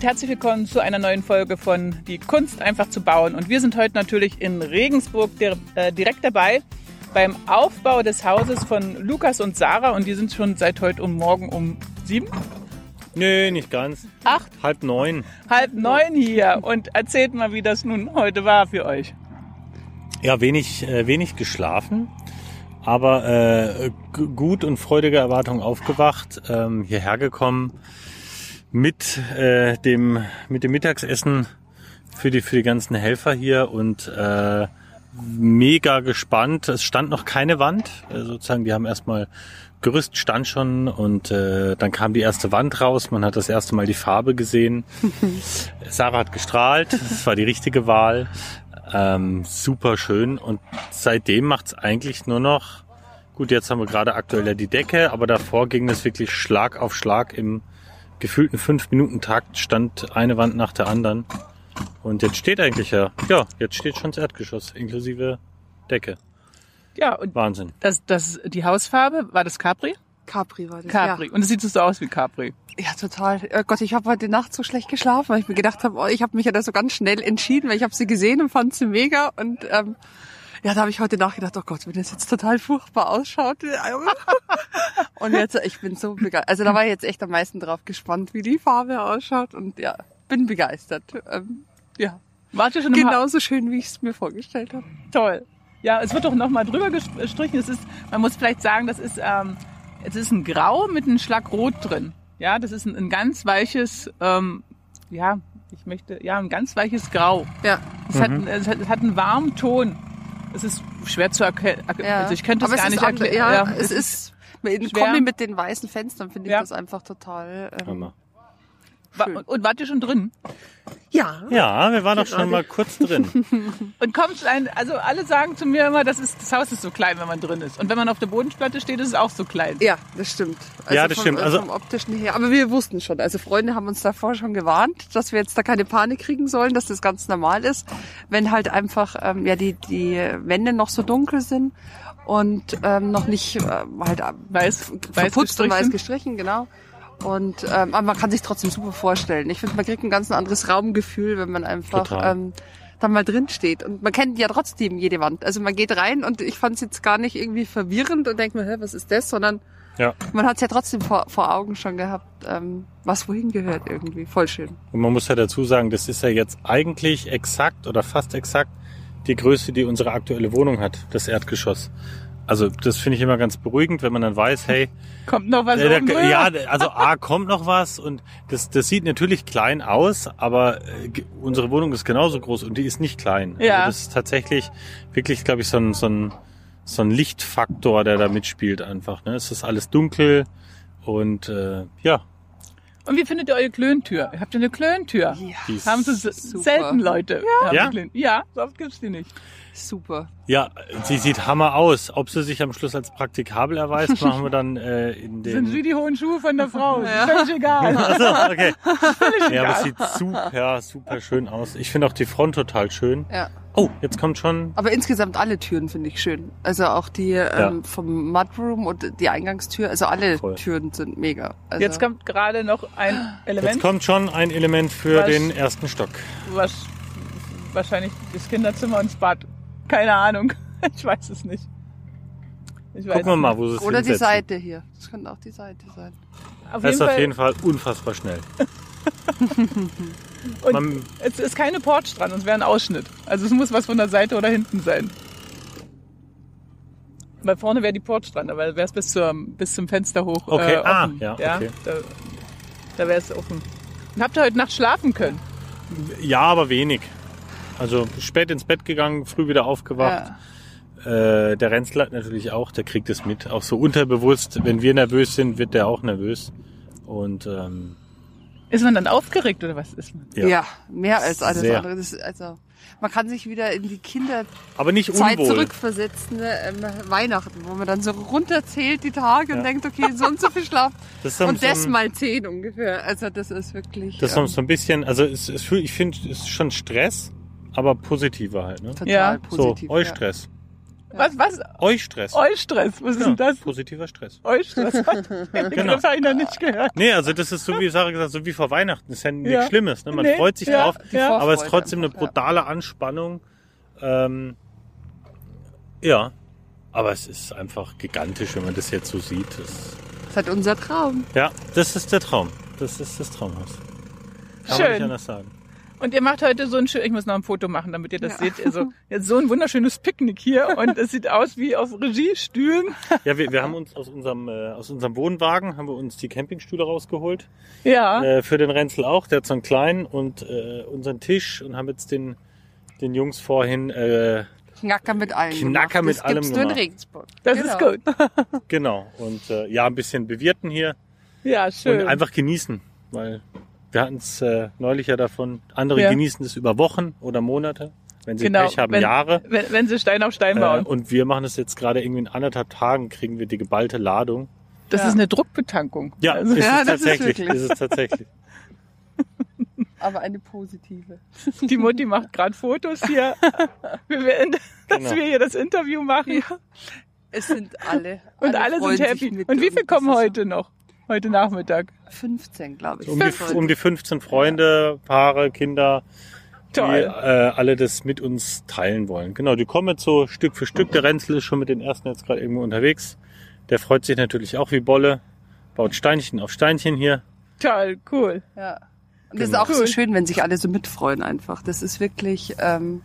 und herzlich willkommen zu einer neuen Folge von Die Kunst einfach zu bauen. Und wir sind heute natürlich in Regensburg äh, direkt dabei beim Aufbau des Hauses von Lukas und Sarah und die sind schon seit heute um morgen um sieben. Nee, nicht ganz. Acht? Halb neun. Halb neun hier. Und erzählt mal, wie das nun heute war für euch. Ja, wenig, äh, wenig geschlafen, aber äh, gut und freudige Erwartung aufgewacht, ähm, hierher gekommen mit äh, dem mit dem Mittagsessen für die für die ganzen Helfer hier und äh, mega gespannt. Es stand noch keine Wand, äh, sozusagen. Die haben erstmal Gerüst stand schon und äh, dann kam die erste Wand raus. Man hat das erste Mal die Farbe gesehen. Sarah hat gestrahlt. Das war die richtige Wahl. Ähm, super schön. Und seitdem macht's eigentlich nur noch. Gut, jetzt haben wir gerade aktuell ja die Decke, aber davor ging es wirklich Schlag auf Schlag im gefühlten fünf Minuten Takt stand eine Wand nach der anderen. Und jetzt steht eigentlich ja, ja, jetzt steht schon das Erdgeschoss inklusive Decke. Ja, und Wahnsinn. Das, das, die Hausfarbe, war das Capri? Capri war das. Capri. Ja. Und es sieht so aus wie Capri. Ja, total. Oh Gott, ich habe heute Nacht so schlecht geschlafen, weil ich mir gedacht habe, oh, ich habe mich ja da so ganz schnell entschieden, weil ich habe sie gesehen und fand sie mega. Und ähm, ja, da habe ich heute nachgedacht, oh Gott, wenn das jetzt total furchtbar ausschaut. und jetzt, ich bin so begeistert. Also da war ich jetzt echt am meisten drauf gespannt, wie die Farbe ausschaut. Und ja, bin begeistert. Ähm, ja. Wart ihr schon im Ha- Genauso schön, wie ich es mir vorgestellt habe. Toll. Ja, es wird doch nochmal drüber gestrichen. Es ist, man muss vielleicht sagen, das ist, ähm, es ist ein Grau mit einem Schlag Rot drin. Ja, das ist ein, ein ganz weiches, ähm, ja, ich möchte, ja, ein ganz weiches Grau. Ja. Es, hat, es, hat, es hat einen warmen Ton. Es ist schwer zu erkennen. ja. Also ich könnte es Aber gar ist nicht erklären. Ja, es ist, in schwer. Kombi mit den weißen Fenstern finde ich Ja. das einfach total ähm, Hammer. Schön. Und, wart ihr schon drin? Ja. Ja, wir waren doch schon mal kurz drin. Und kommt ein, also alle sagen zu mir immer, das, ist, das Haus ist so klein, wenn man drin ist. Und wenn man auf der Bodenplatte steht, ist es auch so klein. Ja, das stimmt. Also Ja, das vom, stimmt. Also- vom optischen her. Aber wir wussten schon. Also Freunde haben uns davor schon gewarnt, dass wir jetzt da keine Panik kriegen sollen, dass das ganz normal ist, wenn halt einfach ähm, ja die die Wände noch so dunkel sind und ähm, noch nicht ähm, halt Weiß, weiß verputzt und weiß gestrichen, genau. Und ähm, aber man kann sich trotzdem super vorstellen. Ich finde, man kriegt ein ganz anderes Raumgefühl, wenn man einfach Total. ähm, dann mal drin steht. Und man kennt ja trotzdem jede Wand. Also man geht rein und ich fand es jetzt gar nicht irgendwie verwirrend und denkt mir, hä, was ist das? Sondern Ja. man hat es ja trotzdem vor, vor Augen schon gehabt, ähm, was wohin gehört irgendwie. Voll schön. Und man muss ja dazu sagen, das ist ja jetzt eigentlich exakt oder fast exakt die Größe, die unsere aktuelle Wohnung hat, das Erdgeschoss. Also das finde ich immer ganz beruhigend, wenn man dann weiß, hey, Kommt noch was äh, da, ja, also A kommt noch was und das, das sieht natürlich klein aus, aber äh, unsere Wohnung ist genauso groß und die ist nicht klein. Ja. Also das ist tatsächlich wirklich, glaube ich, so ein, so ein so ein Lichtfaktor, der da mitspielt einfach. Ne? Es ist alles dunkel und äh, ja, Und wie findet ihr eure Klöntür? Ihr habt ja eine Klöntür. Ja, die ist, Haben so selten Leute. Ja? eine Klön- Ja, so oft gibt's die nicht. Super. Ja, sie sieht Hammer aus. Ob sie sich am Schluss als praktikabel erweist, machen wir dann äh, in Das sind wie den. die hohen Schuhe von der Frau. Ist Völlig egal. Achso, okay. Ja, aber es sieht super, super schön aus. Ich finde auch die Front total schön. Ja. Oh, jetzt kommt schon. Aber insgesamt alle Türen finde ich schön. Also auch die ähm, vom Mudroom und die Eingangstür. Also alle Voll. Türen sind mega. Also, Jetzt kommt gerade noch ein Element, Jetzt kommt schon ein Element für Was? den ersten Stock. was wahrscheinlich das Kinderzimmer und das Bad. Keine Ahnung. Ich weiß es nicht. Ich weiß Gucken wir mal, wo sie es Oder die hinsetzen. Seite hier. Das könnte auch die Seite sein. Auf Das jeden ist auf Fall. jeden Fall unfassbar schnell. Und Man, es ist keine Porch dran, es wäre ein Ausschnitt. Also es muss was von der Seite oder hinten sein. Weil vorne wäre die Porch dran, aber wäre es bis, zum- bis zum Fenster hoch Okay, äh, ah, offen. ja, okay. Da, da wäre es offen. Und habt ihr heute Nacht schlafen können? ja, aber wenig. Also spät ins Bett gegangen, früh wieder aufgewacht. Äh, der Renzler natürlich auch, der kriegt es mit. Auch so unterbewusst, wenn wir nervös sind, wird der auch nervös. Und ähm, Ist man dann aufgeregt oder was ist man? Ja. Ja, mehr als alles Sehr. andere. Das ist, also man kann sich wieder in die Kinderzeit aber nicht unwohl. zurückversetzen, ne? ähm, Weihnachten, wo man dann so runterzählt die Tage und Ja. denkt, okay, so und so viel Schlaf. Das und so, das ein- mal zehn ungefähr. Also das ist wirklich das ist so- ähm, so ein bisschen, also es, es, ich finde, es ist schon Stress, aber positiver halt. Ne? total Ja. positiv. so, Eustress. Was, was? Eustress. Eustress. Was ist Ja, denn das? Positiver Stress. Eustress. Den Genau. Begriff habe ich noch nicht gehört. Nee, also das ist so wie Sarah gesagt, so wie vor Weihnachten. Das ist ja nichts Ja. Schlimmes. Ne? Man Nee, freut sich ja, drauf, ja. aber es ist trotzdem eine einfach, ja. brutale Anspannung. Ähm, ja, aber es ist einfach gigantisch, wenn man das jetzt so sieht. Das, Das ist halt unser Traum. ja, das ist der Traum. Das ist das Traumhaus. Kann man nicht Schön. anders sagen. Und ihr macht heute so ein schön, ich muss noch ein Foto machen, damit ihr das Ja. seht. Also, jetzt so ein wunderschönes Picknick hier und es sieht aus wie auf Regiestühlen. Ja, wir, wir haben uns aus unserem, äh, aus unserem Wohnwagen haben wir uns die Campingstühle rausgeholt. Ja. Äh, für den Renzel auch, der hat so einen kleinen und äh, unseren Tisch und haben jetzt den, den Jungs vorhin, äh, Knacker mit allem. Knacker gemacht. mit das allem gibt's nur in. Regensburg. Das Genau. ist gut. genau, und äh, ja, ein bisschen bewirten hier Ja, schön. und einfach genießen, weil wir hatten es äh, neulich ja davon, andere Ja. genießen es über Wochen oder Monate, wenn sie genau. Pech haben, wenn, Jahre. Wenn, wenn sie Stein auf Stein Äh, bauen. und wir machen es jetzt gerade irgendwie in anderthalb Tagen, kriegen wir die geballte Ladung. das Ja. ist eine Druckbetankung. Ja, Also, ist Ja, es das ist tatsächlich. wirklich. Ist es tatsächlich. Aber eine positive. die Mutti macht gerade Fotos hier, wir in, dass Genau. wir hier das Interview machen. Es sind alle. Und alle, sind happy. Und wie und viel das kommen ist so- heute noch? Heute Nachmittag. 15, glaube ich. Um die, um die 15 Freunde, Paare, Kinder, die Toll. äh, alle das mit uns teilen wollen. Genau, die kommen jetzt so Stück für Stück. Der Renzel ist schon mit den ersten jetzt gerade irgendwo unterwegs. Der freut sich natürlich auch wie Bolle, baut Steinchen auf Steinchen hier. Toll, cool. Ja. Und das ist Genau. auch so Cool. schön, wenn sich alle so mitfreuen einfach. Das ist wirklich ähm,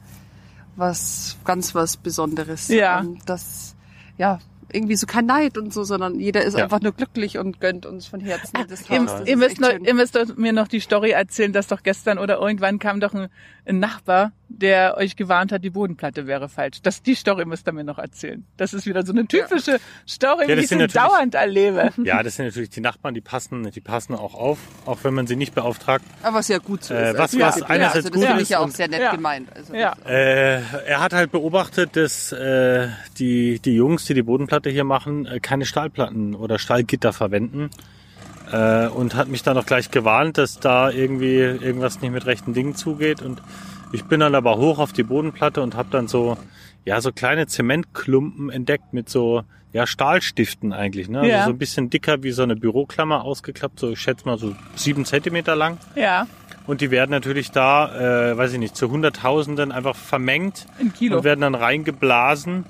was ganz was Besonderes. Ja. Ähm, das, ja, irgendwie so kein Neid und so, sondern jeder ist Ja. einfach nur glücklich und gönnt uns von Herzen das Ihr, Haus. Das ihr, müsst noch, ihr müsst mir noch die Story erzählen, dass doch gestern oder irgendwann kam doch ein, ein Nachbar, der euch gewarnt hat, die Bodenplatte wäre falsch. Das, die Story müsst ihr mir noch erzählen. Das ist wieder so eine typische Story, Ja, wie das ich dauernd erlebe. Ja, das sind natürlich die Nachbarn, die passen, die passen auch auf, auch wenn man sie nicht beauftragt. Aber was ja gut so Äh, ist. was- Also, was ja, einerseits also das gut finde ist ich ja auch sehr nett Ja. gemeint. Also Ja. das, Äh, er hat halt beobachtet, dass äh, die, die Jungs, die die Bodenplatte hier machen, äh, keine Stahlplatten oder Stahlgitter verwenden. Äh, und hat mich dann auch gleich gewarnt, dass da irgendwie irgendwas nicht mit rechten Dingen zugeht. Und ich bin dann aber hoch auf die Bodenplatte und habe dann so, ja, so kleine Zementklumpen entdeckt mit so, ja, Stahlstiften eigentlich. Ne? Ja. Also so ein bisschen dicker wie so eine Büroklammer ausgeklappt, so ich schätze mal so sieben Zentimeter lang. Ja, Und die werden natürlich da, äh, weiß ich nicht, zu Hunderttausenden einfach vermengt in Kilo. und werden dann reingeblasen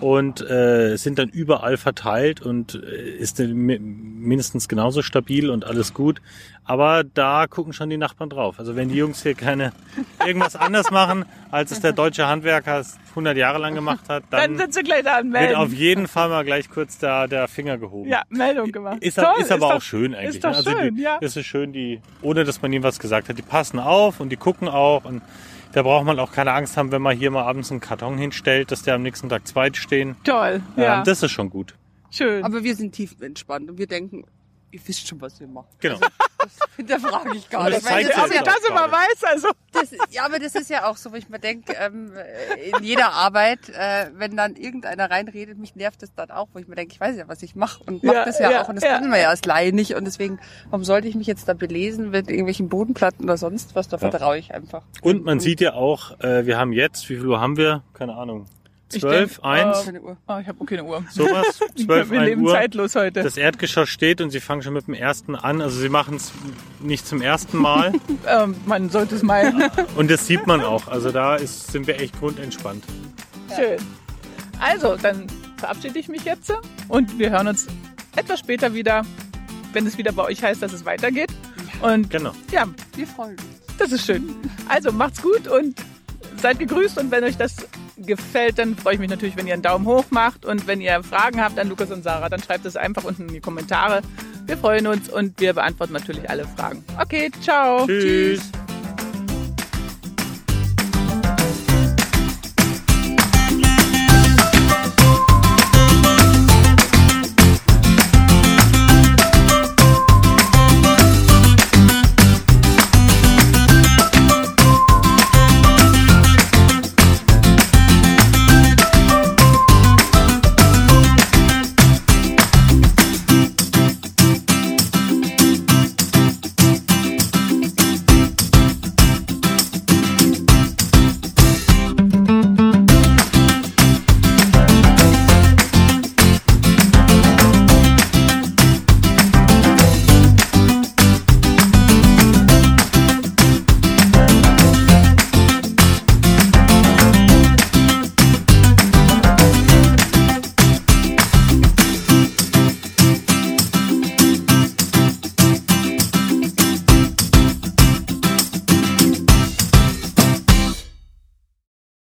und äh, sind dann überall verteilt und äh, ist mindestens genauso stabil und alles gut. Aber da gucken schon die Nachbarn drauf. Also wenn die Jungs hier keine irgendwas anders machen, als es der deutsche Handwerker 100 Jahre lang gemacht hat, Dann dann sind sie gleich da wird anmelden. auf jeden Fall mal gleich kurz da der Finger gehoben. Ja, Meldung gemacht. Ist, Toll, ist aber auch doch- schön eigentlich. Ist doch ne? Also schön, die, ja. Das ist schön, die, ohne dass man ihnen was gesagt hat, die passen auf und die gucken auch und da braucht man auch keine Angst haben, wenn man hier mal abends einen Karton hinstellt, dass der am nächsten Tag zweit stehen. Toll, ja. Ähm, das ist schon gut. schön. aber wir sind tief entspannt und wir denken, ihr wisst schon, was ihr macht. Genau. Das hinterfrage ich gar nicht. das das ja ist ich ja, auch das immer weiß, also. Das, ja, aber das ist ja auch so, wo ich mir denke, ähm, in jeder Arbeit, äh, wenn dann irgendeiner reinredet, mich nervt das dann auch, wo ich mir denke, ich weiß ja, was ich mache und mache Ja, das ja, ja, auch und das ja. können wir ja als Laie nicht und deswegen, warum sollte ich mich jetzt da belesen mit irgendwelchen Bodenplatten oder sonst was, da Ja. vertraue ich einfach. Und man sieht ja auch, äh, wir haben jetzt, wie viel Uhr haben wir? Keine Ahnung. Ich Zwölf, denk, eins, Keine Uhr. Oh, ich habe keine Uhr. sowas. Zwölf, Wir ein leben Uhr. zeitlos heute. Das Erdgeschoss steht und sie fangen schon mit dem ersten an. Also sie machen es nicht zum ersten Mal. ähm, man sollte es meinen. und das sieht man auch. Also da ist, sind wir echt grundentspannt. Schön. Also, dann verabschiede ich mich jetzt und wir hören uns etwas später wieder, wenn es wieder bei euch heißt, dass es weitergeht. Und Genau. ja, Wir freuen uns. das ist schön. Also macht's gut und seid gegrüßt und wenn euch das gefällt, dann freue ich mich natürlich, wenn ihr einen Daumen hoch macht und wenn ihr Fragen habt an Lukas und Sarah, dann schreibt es einfach unten in die Kommentare. Wir freuen uns und wir beantworten natürlich alle Fragen. Okay, ciao. Tschüss.